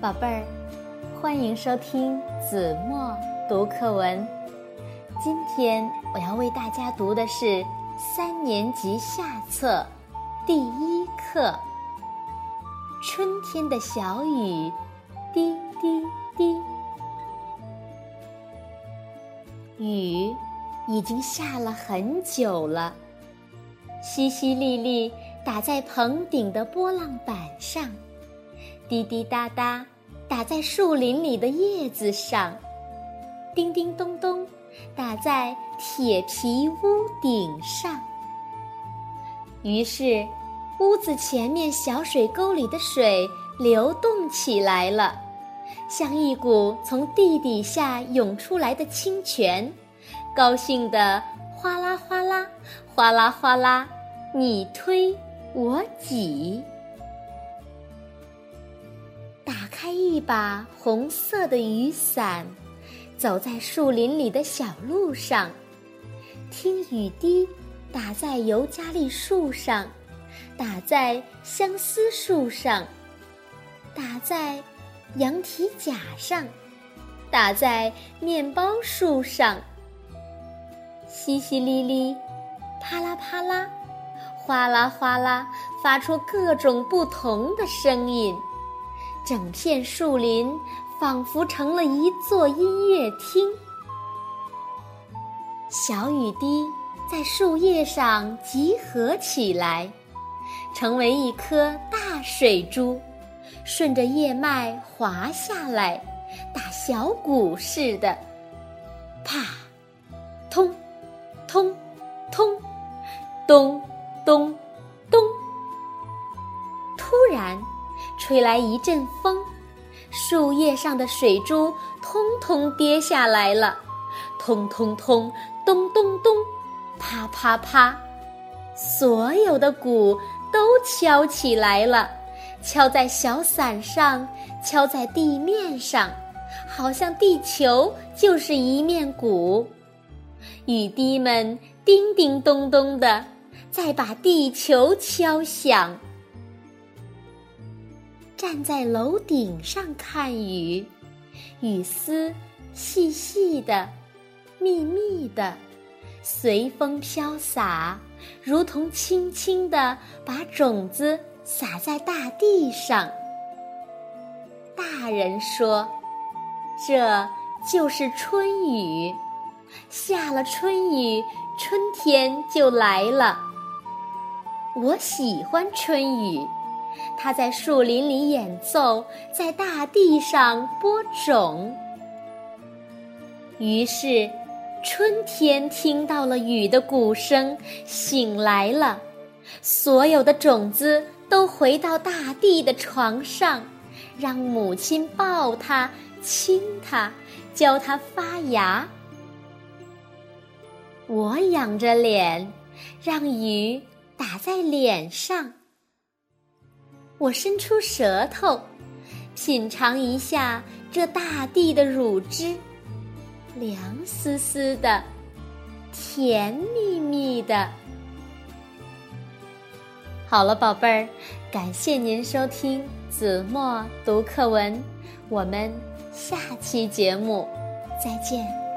宝贝儿，欢迎收听子墨读课文。今天我要为大家读的是三年级下册第一课《春天的小雨》，滴滴滴。雨已经下了很久了，淅淅沥沥打在棚顶的波浪板上。滴滴答答，打在树林里的叶子上；叮叮咚咚，打在铁皮屋顶上。于是，屋子前面小水沟里的水流动起来了，像一股从地底下涌出来的清泉，高兴地哗啦哗啦，哗啦哗啦，你推我挤。一把红色的雨伞，走在树林里的小路上，听雨滴打在尤加利树上，打在相思树上，打在羊蹄甲上，打在面包树上，淅淅沥沥，啪啦啪啦，哗啦哗啦，发出各种不同的声音。整片树林仿佛成了一座音乐厅，小雨滴在树叶上集合起来，成为一颗大水珠，顺着叶脉滑下来，打小鼓似的，啪，通，通，通，咚，咚，咚。突然。吹来一阵风，树叶上的水珠通通跌下来了，通通通，咚咚咚，啪啪啪，所有的鼓都敲起来了，敲在小伞上，敲在地面上，好像地球就是一面鼓。雨滴们叮叮咚咚的，在把地球敲响。站在楼顶上看雨，雨丝细细的、密密的，随风飘洒，如同轻轻地把种子撒在大地上。大人说：“这就是春雨，下了春雨，春天就来了。”我喜欢春雨。它在树林里演奏，在大地上播种。于是，春天听到了雨的鼓声，醒来了。所有的种子都回到大地的床上，让母亲抱它、亲它，教它发芽。我仰着脸，让雨打在脸上。我伸出舌头，品尝一下这大地的乳汁，凉丝丝的，甜蜜蜜的。好了，宝贝儿，感谢您收听子墨读课文，我们下期节目再见。